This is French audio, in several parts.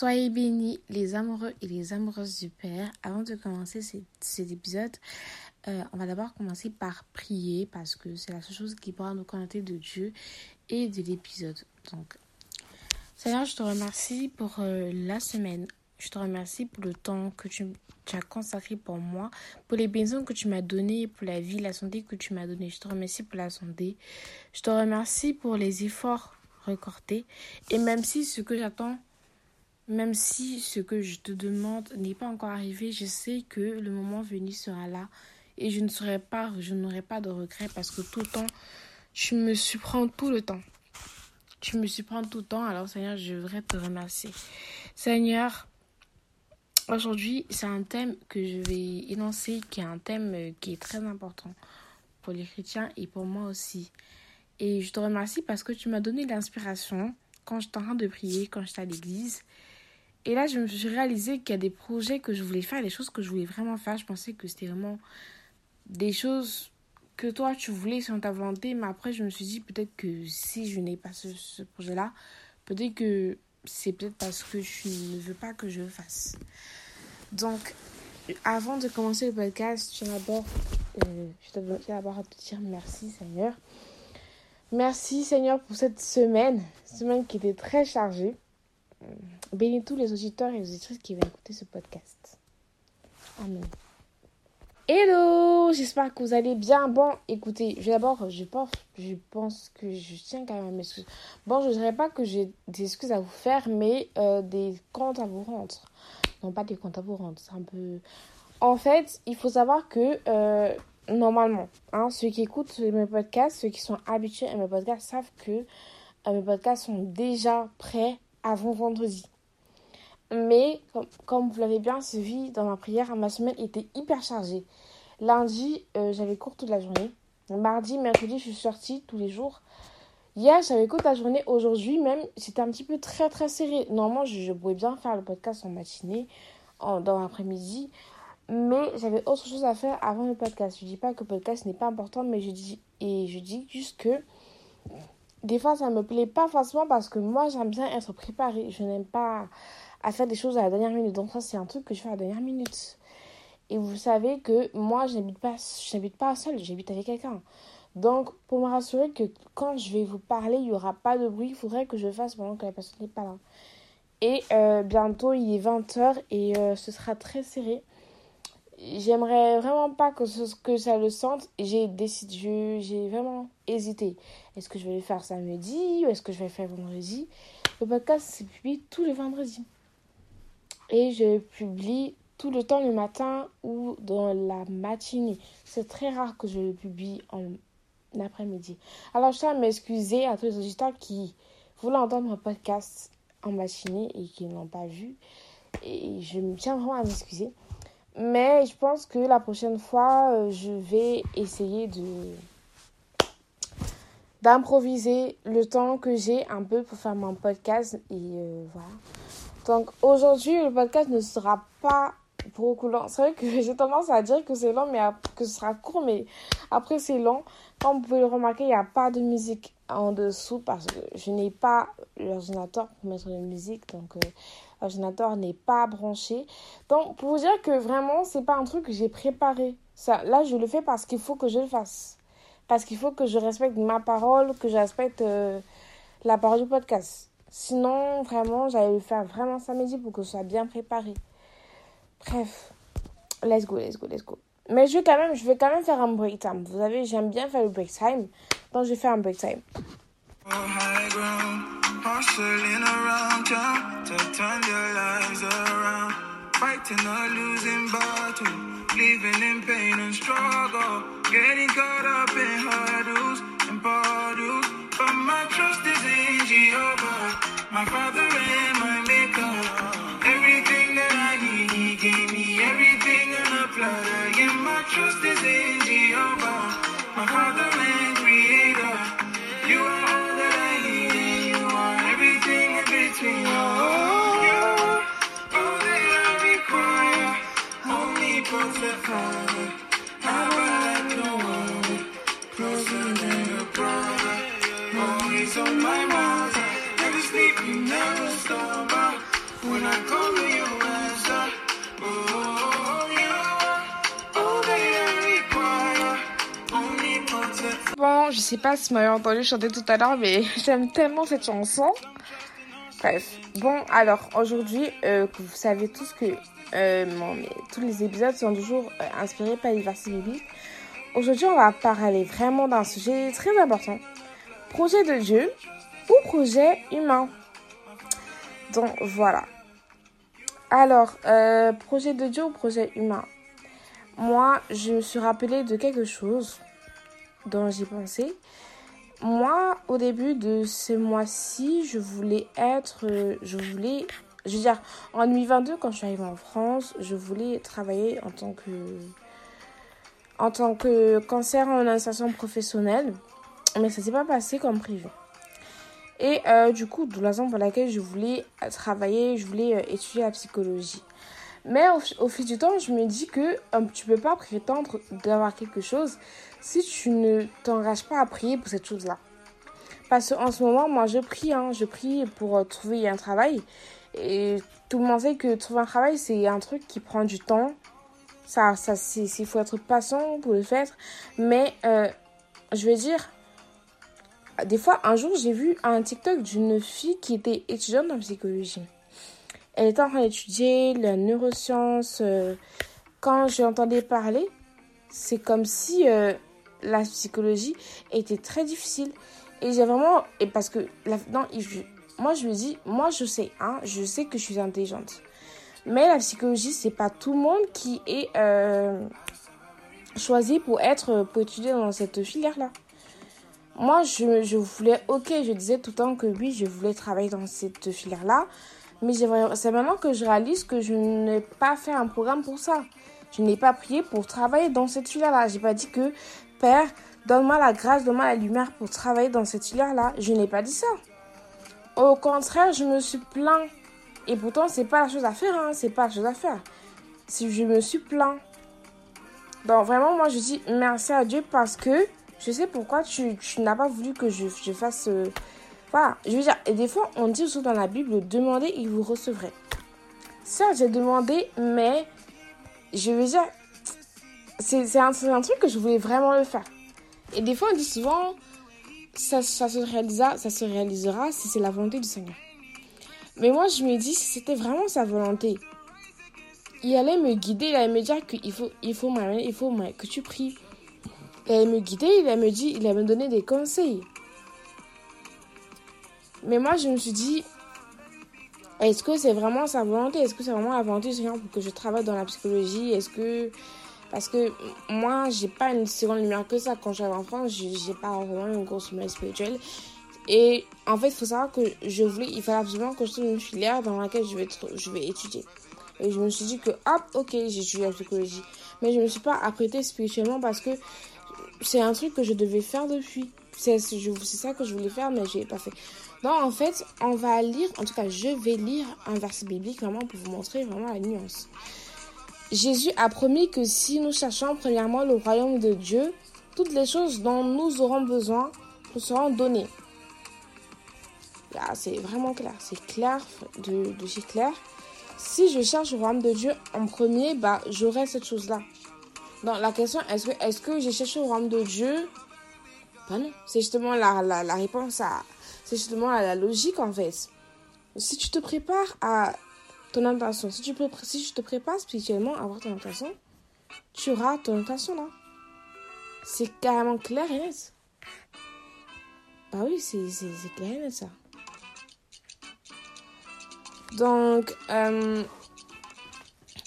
Soyez bénis les amoureux et les amoureuses du Père. Avant de commencer cet épisode, euh, on va d'abord commencer par prier parce que c'est la seule chose qui pourra nous connecter de Dieu et de l'épisode. Donc, Seigneur, je te remercie pour euh, la semaine. Je te remercie pour le temps que tu, as consacré pour moi, pour les bénédictions que tu m'as données, pour la vie, la santé que tu m'as donnée. Je te remercie pour la santé. Je te remercie pour les efforts recordés. Et même si ce que j'attends même si ce que je te demande n'est pas encore arrivé, je sais que le moment venu sera là et je ne serai pas, je n'aurai pas de regrets parce que tout le temps, tu me surprends tout le temps. Tu me surprends tout le temps, alors Seigneur, je voudrais te remercier. Seigneur, aujourd'hui, c'est un thème que je vais énoncer, qui est un thème qui est très important pour les chrétiens et pour moi aussi. Et je te remercie parce que tu m'as donné l'inspiration quand j'étais en train de prier, quand j'étais à l'église. Et là, je me suis réalisé qu'il y a des projets que je voulais faire, des choses que je voulais vraiment faire. Je pensais que c'était vraiment des choses que toi, tu voulais ta volonté. Mais après, je me suis dit peut-être que si je n'ai pas ce, projet-là, peut-être que c'est peut-être parce que je ne veux pas que je le fasse. Donc, avant de commencer le podcast, je d'abord, euh, d'abord à te dire merci, Seigneur. Merci, Seigneur, pour cette semaine, semaine qui était très chargée. Bénis tous les auditeurs et auditrices qui vont écouter ce podcast. Amen. Hello, j'espère que vous allez bien. Bon, écoutez, d'abord, je pense, je pense que je tiens quand même à m'excuser. Bon, je ne dirais pas que j'ai des excuses à vous faire, mais euh, des comptes à vous rendre. Non, pas des comptes à vous rendre, c'est un peu... En fait, il faut savoir que, euh, normalement, hein, ceux qui écoutent mes podcasts, ceux qui sont habitués à mes podcasts, savent que euh, mes podcasts sont déjà prêts avant vendredi. Mais comme, vous l'avez bien suivi dans ma prière, ma semaine était hyper chargée. Lundi, euh, j'avais cours toute la journée. Mardi, mercredi, je suis sortie tous les jours. Hier, j'avais cours toute la journée. Aujourd'hui, même, c'était un petit peu très très serré. Normalement, je, pouvais bien faire le podcast en matinée, en, dans l'après-midi. Mais j'avais autre chose à faire avant le podcast. Je dis pas que le podcast n'est pas important, mais je dis, et je dis juste que des fois, ça me plaît pas forcément parce que moi, j'aime bien être préparée. Je n'aime pas à faire des choses à la dernière minute. Donc, ça, c'est un truc que je fais à la dernière minute. Et vous savez que moi, je n'habite pas, n'habite pas seule, j'habite avec quelqu'un. Donc, pour me rassurer que quand je vais vous parler, il n'y aura pas de bruit, il faudrait que je fasse pendant que la personne n'est pas là. Et euh, bientôt, il est 20h et euh, ce sera très serré j'aimerais vraiment pas que, ce, que ça le sente. J'ai décidé, j'ai vraiment hésité. Est-ce que je vais le faire samedi ou est-ce que je vais le faire vendredi? Le podcast se publie tous les vendredis. Et je publie tout le temps le matin ou dans la matinée. C'est très rare que je le publie en après-midi. Alors, je tiens à m'excuser à tous les auditeurs qui voulaient entendre mon podcast en matinée et qui ne l'ont pas vu. Et je me tiens vraiment à m'excuser. Mais je pense que la prochaine fois, euh, je vais essayer de d'improviser le temps que j'ai un peu pour faire mon podcast et euh, voilà. Donc aujourd'hui, le podcast ne sera pas beaucoup long. C'est vrai que j'ai tendance à dire que c'est long, mais que ce sera court, mais après c'est long. Comme vous pouvez le remarquer, il n'y a pas de musique en dessous parce que je n'ai pas l'ordinateur pour mettre de musique, donc euh, l'ordinateur n'est pas branché. Donc, pour vous dire que vraiment, c'est pas un truc que j'ai préparé. Ça, là, je le fais parce qu'il faut que je le fasse. Parce qu'il faut que je respecte ma parole, que je respecte euh, la parole du podcast. Sinon, vraiment, j'allais le faire vraiment samedi pour que ce soit bien préparé. Bref, let's go, let's go, let's go. Mais je vais quand même, je vais quand même faire un break time. Vous savez, j'aime bien faire le break time. Donc, je vais faire un break time. Hustling around town to turn their lives around. Fighting a losing battle, living in pain and struggle, getting caught up in hurdles and bottles. But my trust is in Jehovah, my Father and my Maker. Everything that I need, He gave me everything in a platter. Yeah, my trust is in Jehovah, my Father and pas si vous m'avez entendu chanter tout à l'heure, mais j'aime tellement cette chanson. Bref, bon, alors aujourd'hui, euh, vous savez tous que euh, tous les épisodes sont toujours euh, inspirés par les versets bibliques. Aujourd'hui, on va parler vraiment d'un sujet très important. Projet de Dieu ou projet humain. Donc voilà. Alors, projet de Dieu ou projet humain Moi, je me suis rappelé de quelque chose dont j'ai pensé. Moi, au début de ce mois-ci, je voulais être, je voulais, je veux dire, en 2022, quand je suis arrivée en France, je voulais travailler en tant que, en tant que cancer en insertion professionnelle, mais ça s'est pas passé comme prévu. Et euh, du coup, d'où la raison pour laquelle je voulais travailler, je voulais euh, étudier la psychologie. Mais au, fil du temps, je me dis que tu peux pas prétendre d'avoir quelque chose si tu ne t'engages pas à prier pour cette chose-là. Parce qu'en ce moment, moi, je prie, hein, je prie pour euh, trouver un travail. Et tout le monde sait que trouver un travail, c'est un truc qui prend du temps. Ça, ça il faut être patient pour le faire. Mais, euh, je vais dire, des fois, un jour, j'ai vu un TikTok d'une fille qui était étudiante en psychologie. Elle était en train d'étudier la neuroscience. Euh, quand j'entendais parler, c'est comme si euh, la psychologie était très difficile. Et j'ai vraiment. Parce que. Non, moi, je me dis, moi, je sais, hein, je sais que je suis intelligente. Mais la psychologie, c'est pas tout le monde qui est euh, choisi pour être. pour étudier dans cette filière-là. Moi, je, je voulais. Ok, je disais tout le temps que oui, je voulais travailler dans cette filière-là. Mais c'est maintenant que je réalise que je n'ai pas fait un programme pour ça. Je n'ai pas prié pour travailler dans cette filière-là. J'ai pas dit que, Père, donne-moi la grâce, donne-moi la lumière pour travailler dans cette filière-là. Je n'ai pas dit ça. Au contraire, je me suis plaint. Et pourtant, c'est pas la chose à faire, hein. C'est pas la chose à faire. Si je me suis plaint. Donc, vraiment, moi, je dis merci à Dieu parce que je sais pourquoi tu, n'as pas voulu que je, fasse. Euh, voilà, je veux dire, et des fois, on dit aussi dans la Bible, demandez et vous recevrez. Certes, j'ai demandé, mais je veux dire, c'est un, un, truc que je voulais vraiment le faire. Et des fois, on dit souvent, ça, ça, se, réalisera, ça se réalisera si c'est la volonté du Seigneur. Mais moi, je me dis, si c'était vraiment sa volonté, il allait me guider, il allait me dire qu'il faut, il faut, il faut que tu pries. Il allait me guider, il allait me dire, il allait me donner des conseils. Mais moi, je me suis dit, est-ce que c'est vraiment sa volonté? Est-ce que c'est vraiment la volonté du pour que je travaille dans la psychologie? Est-ce que. Parce que moi, j'ai pas une seconde lumière que ça. Quand j'avais en France, j'ai pas vraiment une grosse lumière spirituelle. Et en fait, il faut savoir que je voulais, il fallait absolument que je trouve une filière dans laquelle je vais, étudier. Et je me suis dit que, hop, ok, j'ai étudié la psychologie. Mais je me suis pas apprêtée spirituellement parce que c'est un truc que je devais faire depuis. C'est ça que je voulais faire, mais je l'ai pas fait. Donc, en fait, on va lire, en tout cas, je vais lire un verset biblique vraiment pour vous montrer vraiment la nuance. Jésus a promis que si nous cherchons premièrement le royaume de Dieu, toutes les choses dont nous aurons besoin nous seront données. Là, c'est vraiment clair. C'est clair de, de chez clair. Si je cherche le royaume de Dieu en premier, bah, j'aurai cette chose-là. Donc, la question, est-ce que, est-ce que j'ai cherché le royaume de Dieu? Bah non. C'est justement la, la, la réponse à, c'est justement la logique en fait. Si tu te prépares à ton intention, si tu, si tu te prépares spirituellement à avoir ton intention, tu auras ton intention là. C'est carrément clair et net. Bah oui, c'est clair et net ça. Donc, euh,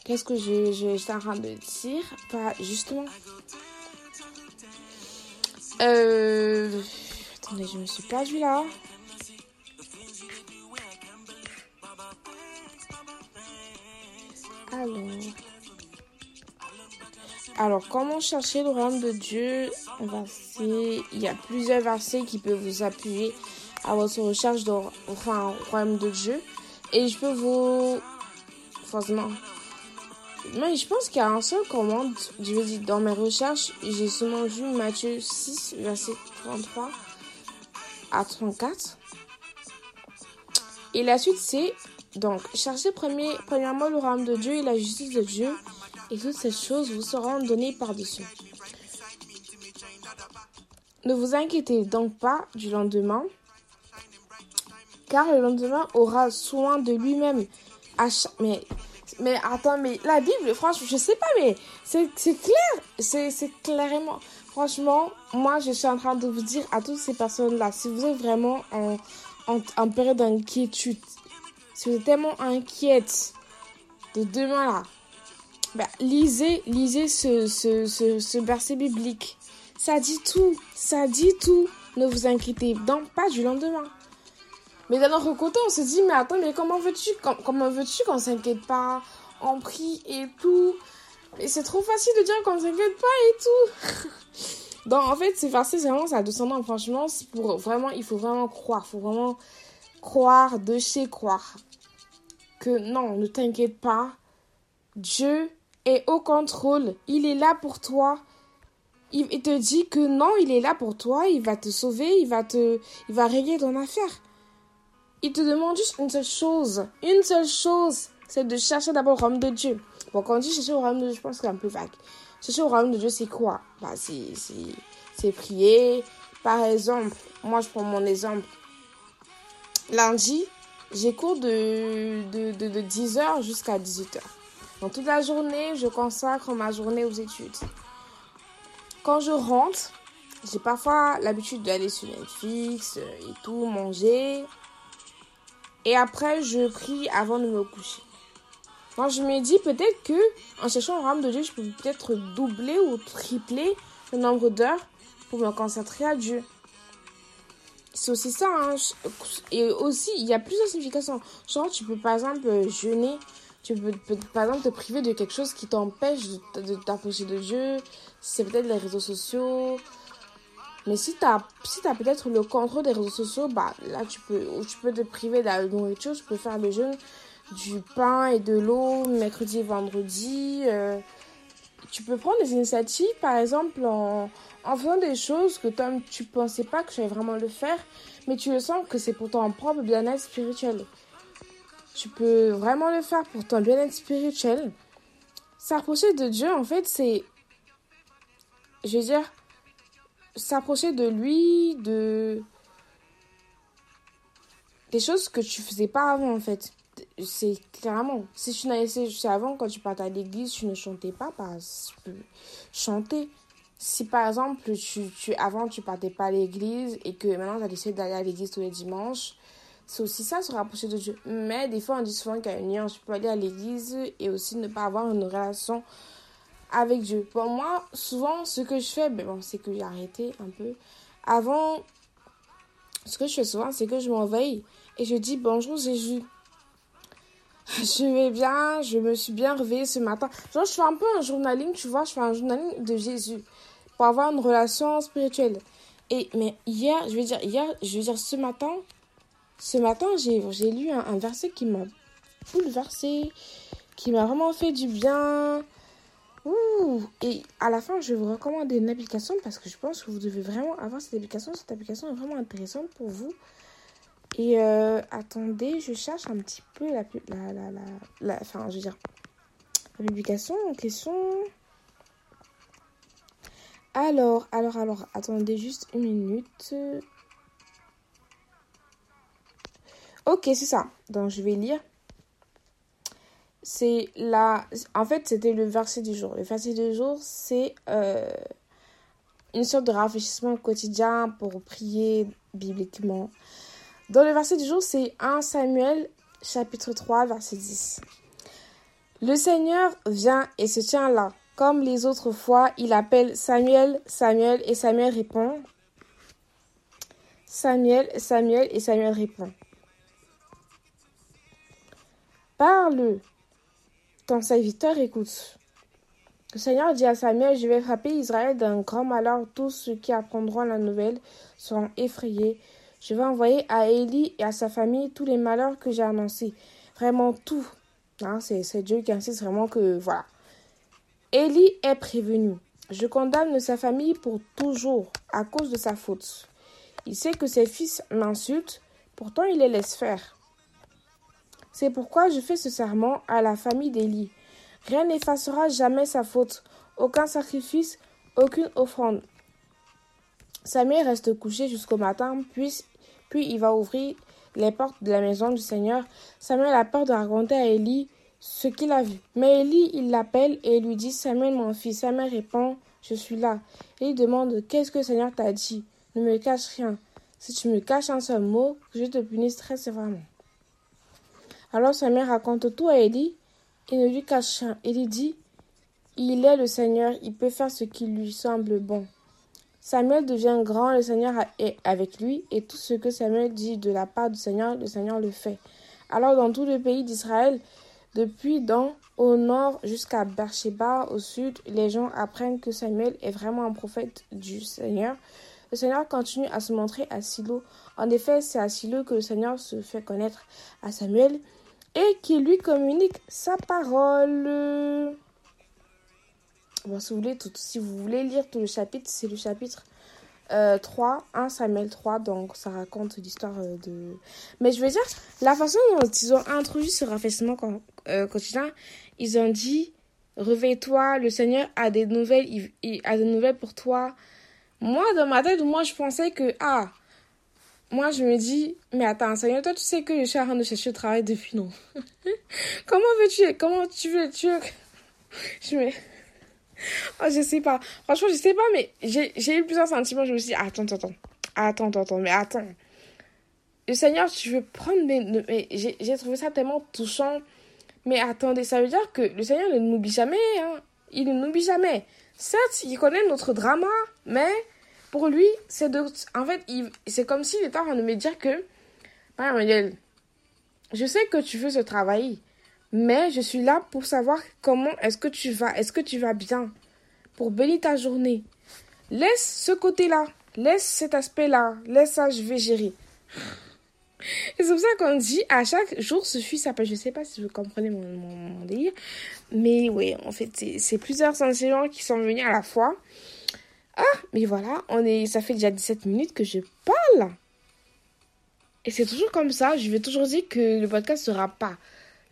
qu'est-ce que je, je, suis en train de dire? Pas justement. Euh, attendez, je me suis perdue là. Alors. comment chercher le royaume de Dieu? Il y a plusieurs versets qui peuvent vous appuyer à votre recherche de enfin, royaume de Dieu. Et je peux vous... Forcément. Mais je pense qu'il y a un seul commande. Je veux dire, dans mes recherches, j'ai seulement vu Matthieu 6, verset 33 à 34. Et la suite, c'est donc, cherchez premièrement le royaume de Dieu et la justice de Dieu, et toutes ces choses vous seront données par-dessus. ne vous inquiétez donc pas du lendemain, car le lendemain aura soin de lui-même. Mais, mais attends, mais la Bible, franchement, je sais pas, mais c'est clair, c'est clairement. Franchement, moi, je suis en train de vous dire à toutes ces personnes-là, si vous êtes vraiment en, en, période d'inquiétude, si vous êtes tellement inquiète de demain là, ben, lisez, lisez ce, ce, ce, verset biblique. Ça dit tout, ça dit tout. Ne vous inquiétez donc pas du lendemain. Mais d'un autre côté, on se dit, mais attends, mais comment veux-tu comment veux-tu qu'on s'inquiète pas On prie et tout? Mais c'est trop facile de dire qu'on s'inquiète pas et tout. Donc, en fait, ces versets, vraiment ça descendant. Franchement, pour vraiment, il faut vraiment croire. Il faut vraiment croire de chez croire. Que non, ne t'inquiète pas. Dieu est au contrôle. Il est là pour toi. Il, te dit que non, il est là pour toi. Il va te sauver. Il va te, il va régler ton affaire. Il te demande juste une seule chose. Une seule chose. C'est de chercher d'abord le royaume de Dieu. Bon, quand on dit chercher au royaume de Dieu, je pense que c'est un peu vague. Chercher au royaume de Dieu, c'est quoi? Bah, c'est prier. Par exemple, moi, je prends mon exemple. Lundi, j'ai cours de, de, de, de 10h jusqu'à 18h. Donc, toute la journée, je consacre ma journée aux études. Quand je rentre, j'ai parfois l'habitude d'aller sur Netflix et tout, manger. Et après, je prie avant de me coucher. Moi, je me dis peut-être que en cherchant le royaume de Dieu, je peux peut-être doubler ou tripler le nombre d'heures pour me concentrer à Dieu. C'est aussi ça. Hein. Et aussi, il y a plusieurs significations. Genre, tu peux par exemple jeûner. Tu peux, par exemple te priver de quelque chose qui t'empêche de t'approcher de Dieu. C'est peut-être les réseaux sociaux, mais si tu as, si as peut-être le contrôle des réseaux sociaux, bah, là, tu peux, tu peux te priver de la nourriture. Tu peux faire le jeûne du pain et de l'eau mercredi et vendredi. Euh, tu peux prendre des initiatives, par exemple, en, en faisant des choses que toi, tu pensais pas que tu allais vraiment le faire, mais tu le sens que c'est pour ton propre bien-être spirituel. Tu peux vraiment le faire pour ton bien-être spirituel. S'approcher de Dieu, en fait, c'est. Je veux dire, s'approcher de lui, de des choses que tu faisais pas avant en fait. C'est clairement, si tu n'avais fait avant quand tu partais à l'église, tu ne chantais pas, bah, tu peux chanter. Si par exemple, tu, tu, avant tu partais pas à l'église et que maintenant tu as décidé d'aller à l'église tous les dimanches, c'est aussi ça, se rapprocher de Dieu. Mais des fois, on dit souvent qu'il y a une nuance. Tu peux aller à l'église et aussi ne pas avoir une relation avec Dieu. Bon, moi, souvent, ce que je fais, ben bon, c'est que j'ai arrêté un peu. Avant, ce que je fais souvent, c'est que je m'enveille et je dis bonjour Jésus. Je vais bien, je me suis bien réveillée ce matin. Genre, je fais un peu un journaling, tu vois, je fais un journaling de Jésus pour avoir une relation spirituelle. Et, mais hier, je vais dire, hier, je vais dire ce matin, ce matin, j'ai lu un, un verset qui m'a bouleversé, qui m'a vraiment fait du bien. Ouh, et à la fin, je vais vous recommander une application parce que je pense que vous devez vraiment avoir cette application. Cette application est vraiment intéressante pour vous. Et euh, attendez, je cherche un petit peu la, la, la, la, enfin, je veux dire, la publication en question. Alors, alors, alors, attendez juste une minute. Ok, c'est ça. Donc, je vais lire c'est la... En fait, c'était le verset du jour. Le verset du jour, c'est euh, une sorte de rafraîchissement quotidien pour prier bibliquement. Dans le verset du jour, c'est 1 Samuel chapitre 3, verset 10. Le Seigneur vient et se tient là. Comme les autres fois, il appelle Samuel, Samuel, et Samuel répond. Samuel, Samuel, et Samuel répond. Parle, ton serviteur écoute. Le Seigneur dit à Samuel, je vais frapper Israël d'un grand malheur. Tous ceux qui apprendront la nouvelle seront effrayés. Je vais envoyer à Élie et à sa famille tous les malheurs que j'ai annoncés. Vraiment tout. Hein, c'est Dieu qui insiste vraiment que voilà. Élie est prévenu. Je condamne sa famille pour toujours à cause de sa faute. Il sait que ses fils m'insultent, pourtant il les laisse faire. C'est pourquoi je fais ce serment à la famille d'Élie. Rien n'effacera jamais sa faute, aucun sacrifice, aucune offrande. Samuel reste couché jusqu'au matin, puis, puis il va ouvrir les portes de la maison du Seigneur. Samuel a peur de raconter à Élie ce qu'il a vu. Mais Élie, il l'appelle et lui dit Samuel, mon fils. Samuel répond Je suis là. Et il demande Qu'est-ce que le Seigneur t'a dit? Ne me cache rien. Si tu me caches un seul mot, je te punisse très sévèrement. Alors Samuel raconte tout à Élie et ne lui cache rien. Élie dit Il est le Seigneur, il peut faire ce qui lui semble bon. Samuel devient grand, le Seigneur est avec lui, et tout ce que Samuel dit de la part du Seigneur, le Seigneur le fait. Alors dans tout le pays d'Israël, depuis dans au nord jusqu'à Beersheba au sud, les gens apprennent que Samuel est vraiment un prophète du Seigneur. Le Seigneur continue à se montrer à Silo. En effet, c'est à Silo que le Seigneur se fait connaître à Samuel et qui lui communique sa parole. Si vous voulez, lire tout le chapitre, c'est le chapitre euh, 3, 1 Samuel 3, donc ça raconte l'histoire euh, de... Mais je veux dire, la façon dont ils ont introduit ce rafraîchissement euh, quotidien, ils ont dit, réveille-toi, le Seigneur a des nouvelles, il, a des nouvelles pour toi. Moi, dans ma tête, moi, je pensais que, ah, moi, je me dis, mais attends, Seigneur, toi, tu sais que je suis en train de chercher le travail depuis, non? Comment veux-tu, comment tu veux, tu. Je me... Oh, je sais pas. Franchement, je sais pas, mais j'ai eu plusieurs sentiments. Je me suis dit, attends, attends, attends, attends, mais attends. Le Seigneur, tu veux prendre mes. Mais j'ai trouvé ça tellement touchant. Mais attendez, ça veut dire que le Seigneur ne nous oublie jamais. Hein. Il ne nous oublie jamais. Certes, il connaît notre drama, mais pour lui, c'est de. En fait, c'est comme s'il était en train de me dire que. Manuel, je sais que tu veux ce travail mais je suis là pour savoir comment est-ce que tu vas, est-ce que tu vas bien, pour bénir ta journée. Laisse ce côté-là, laisse cet aspect-là, laisse ça, je vais gérer. C'est pour ça qu'on dit à chaque jour suffit sa paix. Je sais pas si vous comprenez mon, mon. Mais oui, en fait, c'est plusieurs sensations qui sont venus à la fois. Ah, mais voilà, on ça fait déjà 17 minutes que je parle. Et c'est toujours comme ça. Je vais toujours dire que le podcast sera pas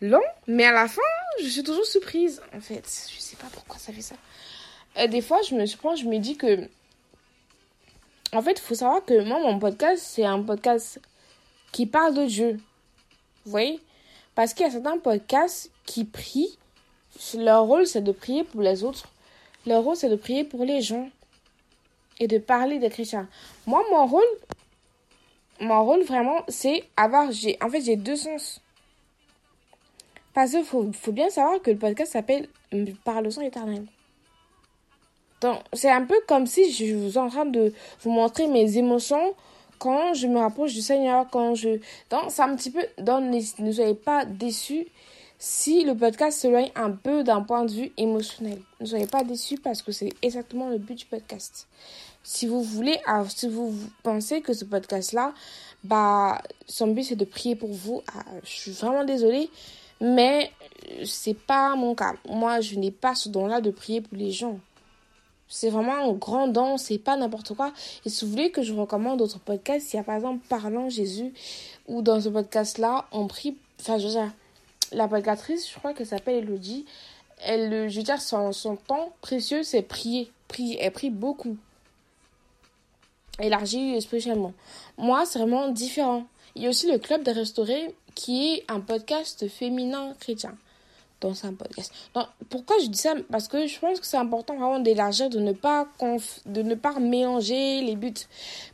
long, mais à la fin, je suis toujours surprise, en fait. Je sais pas pourquoi ça fait ça. Euh, des fois, je me surprends, je me dis que. En fait, il faut savoir que moi, mon podcast, c'est un podcast qui parle de Dieu. Vous voyez? Parce qu'il y a certains podcasts qui prient. Leur rôle, c'est de prier pour les autres. Leur rôle, c'est de prier pour les gens. Et de parler des chrétiens. Moi, mon rôle, mon rôle vraiment, c'est avoir. En fait, j'ai deux sens. Parce qu'il faut, faut, bien savoir que le podcast s'appelle Par le sang éternel. C'est un peu comme si je vous en train de vous montrer mes émotions quand je me rapproche du Seigneur, quand je... Donc, c'est un petit peu... Donc, ne, soyez pas déçus si le podcast s'éloigne un peu d'un point de vue émotionnel. Ne soyez pas déçus parce que c'est exactement le but du podcast. Si vous voulez, si vous pensez que ce podcast-là, bah, son but c'est de prier pour vous, ah, je suis vraiment désolée. Mais euh, c'est pas mon cas. Moi, je n'ai pas ce don-là de prier pour les gens. C'est vraiment un grand don, c'est pas n'importe quoi. Et si vous voulez que je recommande d'autres podcasts, il y a par exemple Parlant Jésus, où dans ce podcast-là, on prie. Enfin, je veux dire, la podcatrice, je crois qu'elle s'appelle Elodie. Elle, je veux dire, son, son temps précieux, c'est prier. prier. Elle prie beaucoup. Élargie spécialement. Moi, c'est vraiment différent. Il y a aussi le Club des Restaurés qui est un podcast féminin chrétien. C'est un podcast. Pourquoi je dis ça? Parce que je pense que c'est important vraiment d'élargir, de ne pas de ne pas mélanger les buts.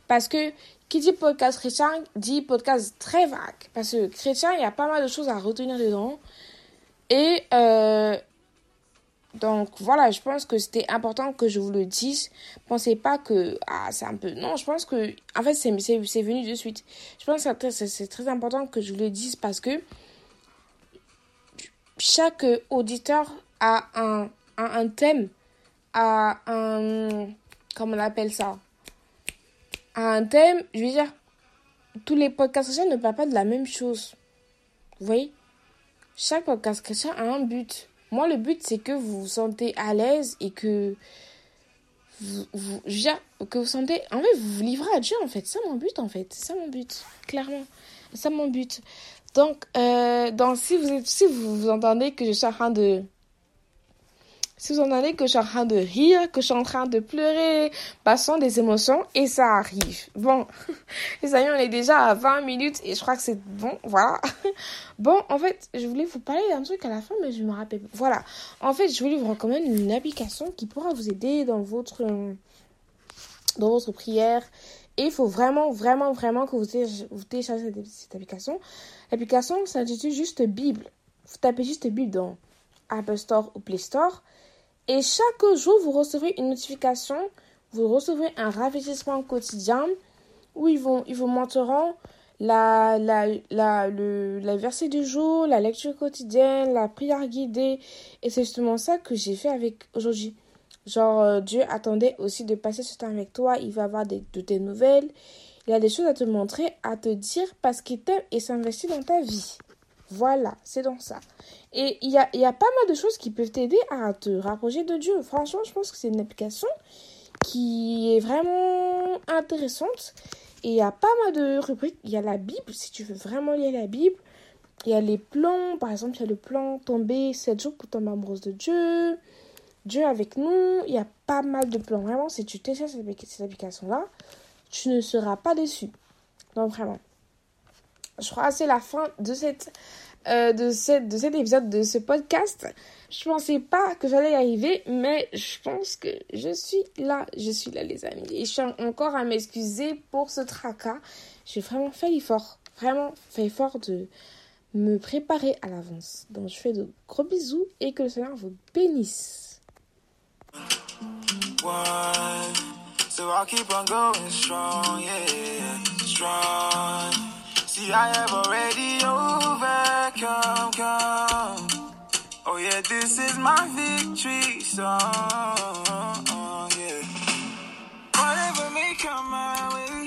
Parce que qui dit podcast chrétien dit podcast très vague. Parce que chrétien, il y a pas mal de choses à retenir dedans. Et euh, donc voilà, je pense que c'était important que je vous le dise. Pensez pas que ah c'est un peu non, je pense que en fait c'est c'est venu de suite. Je pense que c'est très important que je vous le dise parce que chaque auditeur a un un, thème, a un comment on appelle ça, a un thème. Je veux dire, tous les podcasts ne parlent pas de la même chose. Vous voyez, chaque podcast a un but. Moi, le but, c'est que vous vous sentez à l'aise et que vous, vous, que sentez... En fait, vous livrez à Dieu, en fait. C'est mon but, en fait. C'est ça mon but, clairement. C'est ça mon but. Donc, euh, donc si, vous, si vous, vous entendez que je suis en train de... si vous entendez que je suis en train de rire, que je suis en train de pleurer, passant des émotions, et ça arrive. Bon, les amis, on est déjà à 20 minutes et je crois que c'est bon, voilà. Bon, en fait, je voulais vous parler d'un truc à la fin, mais je me rappelle. Voilà. En fait, je voulais vous recommander une application qui pourra vous aider dans votre, dans votre prière. Et il faut vraiment, vraiment, vraiment que vous, téléchargez cette, application. L'application s'intitule juste Bible. Vous tapez juste Bible dans Apple Store ou Play Store. Et chaque jour, vous recevrez une notification, vous recevrez un rafraîchissement quotidien où ils, vous montreront la, la, le, verset du jour, la lecture quotidienne, la prière guidée. Et c'est justement ça que j'ai fait avec aujourd'hui. Genre, euh, Dieu attendait aussi de passer ce temps avec toi. Il va avoir des, de tes nouvelles. Il a des choses à te montrer, à te dire parce qu'il t'aime et s'investit dans ta vie. Voilà, c'est dans ça. Et il y a, y a pas mal de choses qui peuvent t'aider à te rapprocher de Dieu. Franchement, je pense que c'est une application qui est vraiment intéressante. Et il y a pas mal de rubriques. Il y a la Bible, si tu veux vraiment lire la Bible. Il y a les plans, par exemple, il y a le plan tomber 7 jours pour tomber amoureuse de Dieu. Dieu avec nous. Il y a pas mal de plans. Vraiment, si tu télécharges cette application-là, tu ne seras pas déçu. Donc, vraiment je crois que c'est la fin de cette euh, de, de cet épisode de ce podcast. Je pensais pas que j'allais y arriver, mais je pense que je suis là. Je suis là, les amis. Et je suis encore à m'excuser pour ce tracas. J'ai vraiment fait l'effort, vraiment fait l'effort de me préparer à l'avance. Donc, je fais de gros bisous et que le Seigneur vous bénisse. See, I have already overcome. Come. Oh, yeah, this is my victory song. Yeah. Whatever may come my way.